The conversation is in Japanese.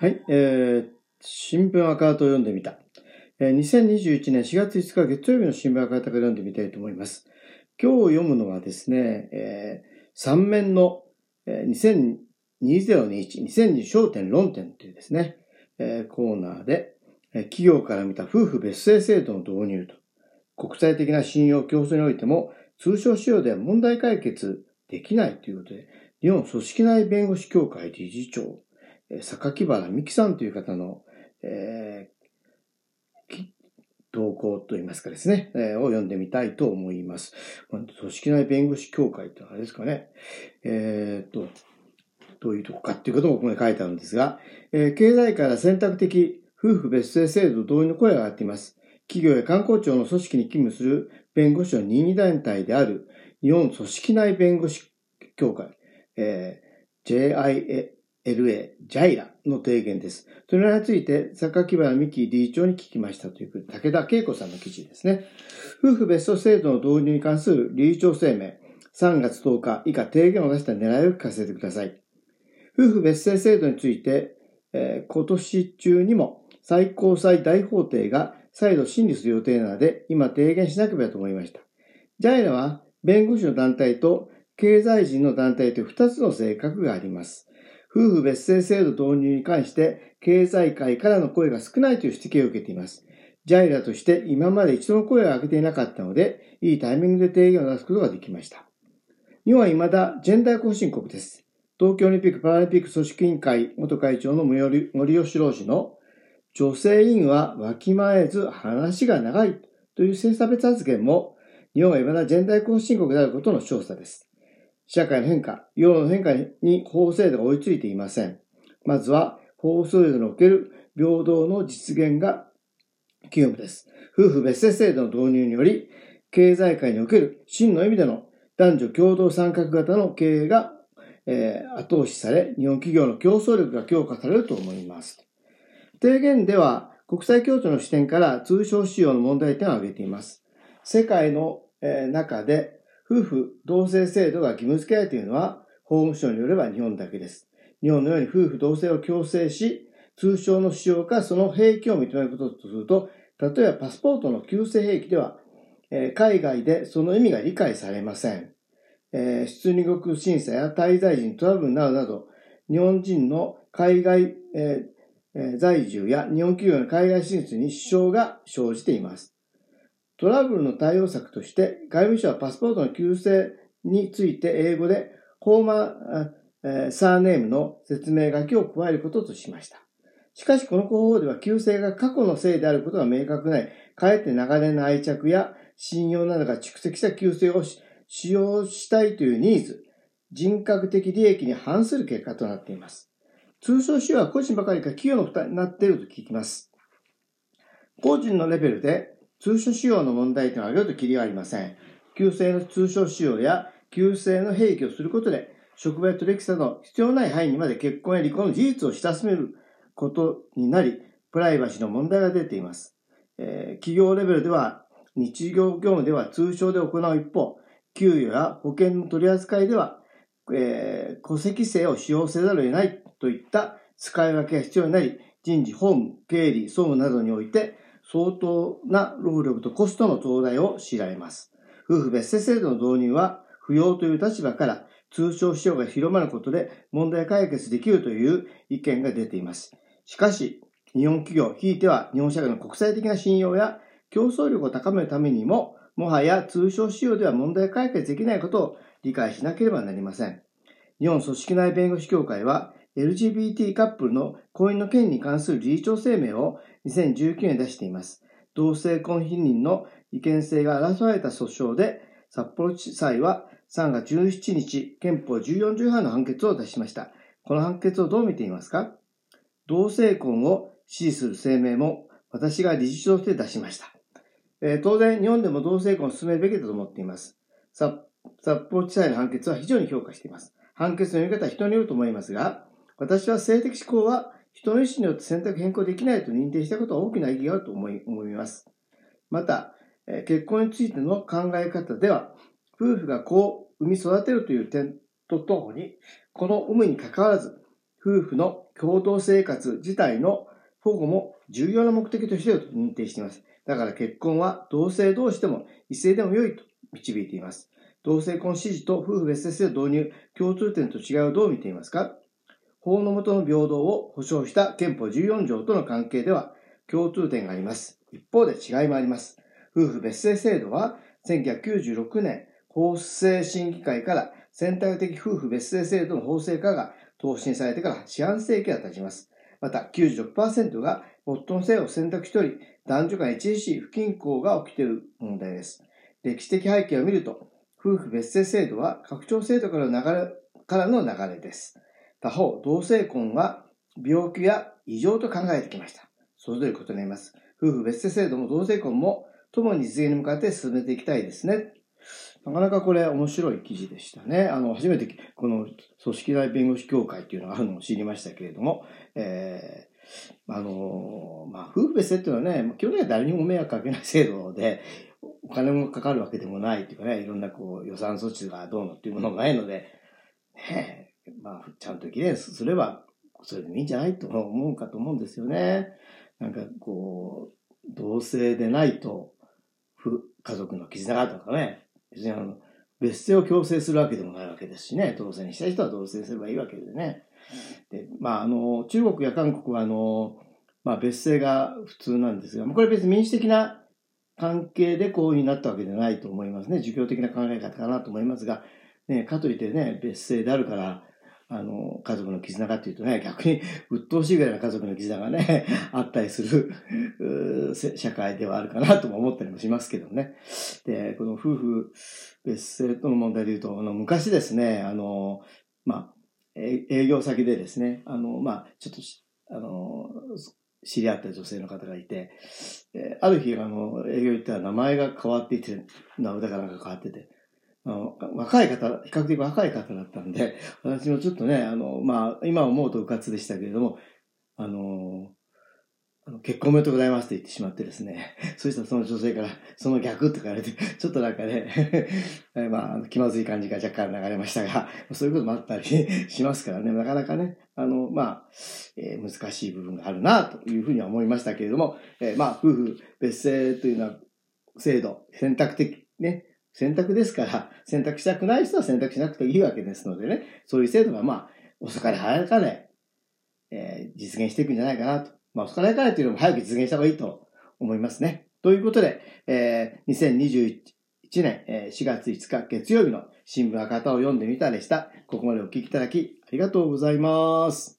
はい、えー、新聞赤旗を読んでみた。2021年4月5日月曜日の新聞赤旗から読んでみたいと思います。今日読むのはですね、えー、3面の、えー、2021、2020焦点論点というですね、えー、コーナーで、え、企業から見た夫婦別姓制度の導入と、国際的な信用競争においても通称使用では問題解決できないということで、日本組織内弁護士協会理事長、榊原美希さんという方の、えー、投稿といいますかですね、えー、を読んでみたいと思います。組織内弁護士協会ってあれですかね。えー、と、どういうとこかっていうこともここに書いてあるんですが、えー、経済から選択的夫婦別姓制度導入の声が上がっています。企業や観光庁の組織に勤務する弁護士の任意団体である日本組織内弁護士協会、えー、JILA、JIRA の提言です。それについて、榊原美希理事長に聞きましたという、武田恵子さんの記事ですね。夫婦別荘制度の導入に関する理事長声明、3月10日以下提言を出した狙いを聞かせてください。夫婦別姓制度について、えー、今年中にも最高裁大法廷が再度審理する予定なので、今提言しなければと思いました。JIRA は弁護士の団体と経済人の団体という2つの性格があります。夫婦別姓制度導入に関して経済界からの声が少ないという指摘を受けています。ジャイラとして今まで一度の声を上げていなかったので、いいタイミングで提言を出すことができました。日本は未だジェンダー後進国です。東京オリンピック・パラリンピック組織委員会元会長の森吉郎氏の女性委員はわきまえず話が長いという性差別発言も日本は未だジェンダー後進国であることの調査です。社会の変化、世論の変化に法制度が追いついていません。まずは、法制度における平等の実現が急務です。夫婦別姓制度の導入により、経済界における真の意味での男女共同参画型の経営が、えー、後押しされ、日本企業の競争力が強化されると思います。提言では、国際協調の視点から通商使用の問題点を挙げています。世界の、えー、中で夫婦同姓制度が義務付けられているのは、法務省によれば日本だけです。日本のように夫婦同姓を強制し、通称の使用かその兵器を認めることとすると、例えばパスポートの旧姓兵器では、えー、海外でその意味が理解されません。えー、出入国審査や滞在時にトラブルなるなど、日本人の海外、えー、在住や日本企業の海外進出に支障が生じています。トラブルの対応策として、外務省はパスポートの旧姓について英語で、ホーマー、サーネームの説明書きを加えることとしました。しかし、この方法では旧姓が過去のせいであることが明確ない、かえって流れの愛着や信用などが蓄積した旧姓を使用したいというニーズ、人格的利益に反する結果となっています。通称使用は個人ばかりか企業の負担になっていると聞きます。個人のレベルで通所使用の問題点を挙げるときりはありません。旧姓の通所使用や旧姓の併記をすることで、職場や取引先の必要ない範囲にまで結婚や離婚の事実を親しめることになり、プライバシーの問題が出ています。えー、企業レベルでは、日常業務では通称で行う一方、給与や保険の取り扱いでは、えー、戸籍性を使用せざるを得ないといった使い分けが必要になり、人事、法務、経理、総務などにおいて、相当な労力とコストの増大を強いられます。夫婦別姓制度の導入は不要という立場から通称使用が広まることで問題解決できるという意見が出ています。しかし、日本企業、ひいては日本社会の国際的な信用や競争力を高めるためにも、もはや通称使用では問題解決できないことを理解しなければなりません。日本組織内弁護士協会は LGBT カップルの婚姻の件に関する理事長声明を2019年出しています。同性婚否認の違憲性が争われた訴訟で、札幌地裁は3月17日、憲法14条違反の判決を出しました。この判決をどう見ていますか？同性婚を支持する声明も私が理事長として出しました。えー、当然、日本でも同性婚を進めるべきだと思っています。札幌地裁の判決は非常に評価しています。判決の読み方は人によると思いますが、私は性的思考は人の意思によって選択変更できないと認定したことは大きな意義があると思い思います。また、結婚についての考え方では、夫婦が子を産み育てるという点とともに、この有無に関わらず、夫婦の共同生活自体の保護も重要な目的としてと認定しています。だから結婚は同性同士でも異性でも良いと導いています。同性婚支持と夫婦別姓制度導入、共通点と違いをどう見ていますか？法の下の平等を保障した憲法14条との関係では共通点があります。一方で違いもあります。夫婦別姓制度は1996年法制審議会から選択的夫婦別姓制度の法制化が答申されてから四半世紀が経ちます。また96%が夫の性を選択しており、男女間著しい不均衡が起きている問題です。歴史的背景を見ると、夫婦別姓制度は拡張制度からの流れからの流れです。他方、同性婚は病気や異常と考えてきました。そういうことになります。夫婦別姓制度も同性婚も共に実現に向かって進めていきたいですね。なかなかこれ面白い記事でしたね。あの、初めてこの組織内弁護士協会っていうのがあるのを知りましたけれども、えー、あの、まあ、夫婦別姓っていうのはね、基本的には誰にも迷惑かけない制度で、お金もかかるわけでもないっていうかね、いろんなこう予算措置がどうのっていうものがないので、ねまあ、ちゃんと記念すれば、それでもいいんじゃないと思うかと思うんですよね。なんかこう、同性でないと、家族の絆がとかね、別にあの、別姓を強制するわけでもないわけですしね、同性にしたい人は同性すればいいわけでね。で、まあ、あの、中国や韓国はあの、まあ別姓が普通なんですが、これ別に民主的な関係でこういうになったわけではないと思いますね。儒教的な考え方かなと思いますが、ね、かといってね、別姓であるから、あの、家族の絆がっていうとね、逆に鬱陶しいぐらいの家族の絆がね、あったりする社会ではあるかなとも思ったりもしますけどね。で、この夫婦別姓との問題で言うと、あの、昔ですね、あの、まあ、営業先でですね、あの、まあ、ちょっと、あの、知り合った女性の方がいて、えある日、あの、営業行ったら名前が変わっていて、名前がなんか変わってて、あの、若い方、比較的若い方だったんで、私もちょっとね、あの、まあ、今思うとうかつでしたけれども、あの、あの結婚おめでとうございますって言ってしまってですね、そしたらその女性から、その逆って書かれて、ちょっとなんかね、まあ、気まずい感じが若干流れましたが、そういうこともあったりしますからね、なかなかね、あの、まあ、えー、難しい部分があるな、というふうには思いましたけれども、えー、まあ、夫婦別姓というのは制度、選択的、ね、選択ですから、選択したくない人は選択しなくていいわけですのでね、そういう制度がまあ、遅かれ早かれ、えー、実現していくんじゃないかなと。まあ、遅かれ早かれというのも早く実現した方がいいと思いますね。ということで、えー、2021年、え4月5日月曜日の新聞赤旗を読んでみたでした。ここまでお聞きいただきありがとうございます。